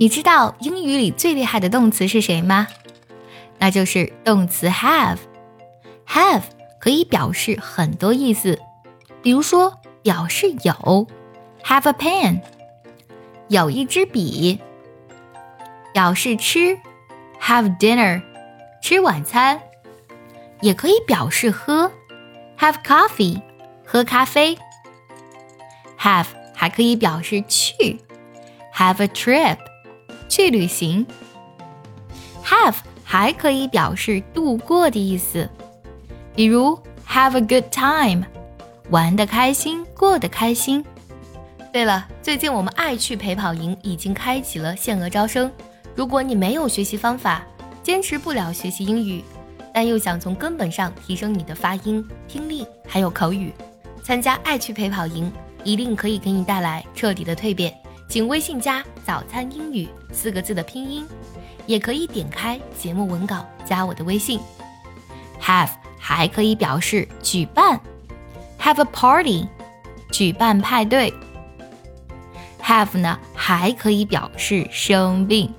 你知道英语里最厉害的动词是谁吗？那就是动词 have。have 可以表示很多意思，比如说表示有，have a pen，有一支笔；表示吃，have dinner，吃晚餐；也可以表示喝，have coffee，喝咖啡。have 还可以表示去，have a trip。去旅行，have 还可以表示度过的意思，比如 have a good time，玩的开心，过得开心。对了，最近我们爱趣陪跑营已经开启了限额招生，如果你没有学习方法，坚持不了学习英语，但又想从根本上提升你的发音、听力还有口语，参加爱趣陪跑营一定可以给你带来彻底的蜕变。请微信加“早餐英语”四个字的拼音，也可以点开节目文稿加我的微信。Have 还可以表示举办，Have a party，举办派对。Have 呢还可以表示生病，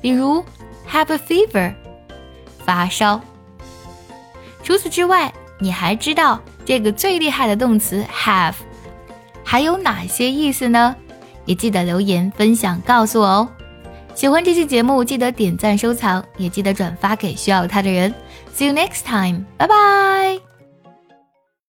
比如 Have a fever，发烧。除此之外，你还知道这个最厉害的动词 Have 还有哪些意思呢？也记得留言分享告诉我哦！喜欢这期节目，记得点赞收藏，也记得转发给需要它的人。See you next time，拜拜。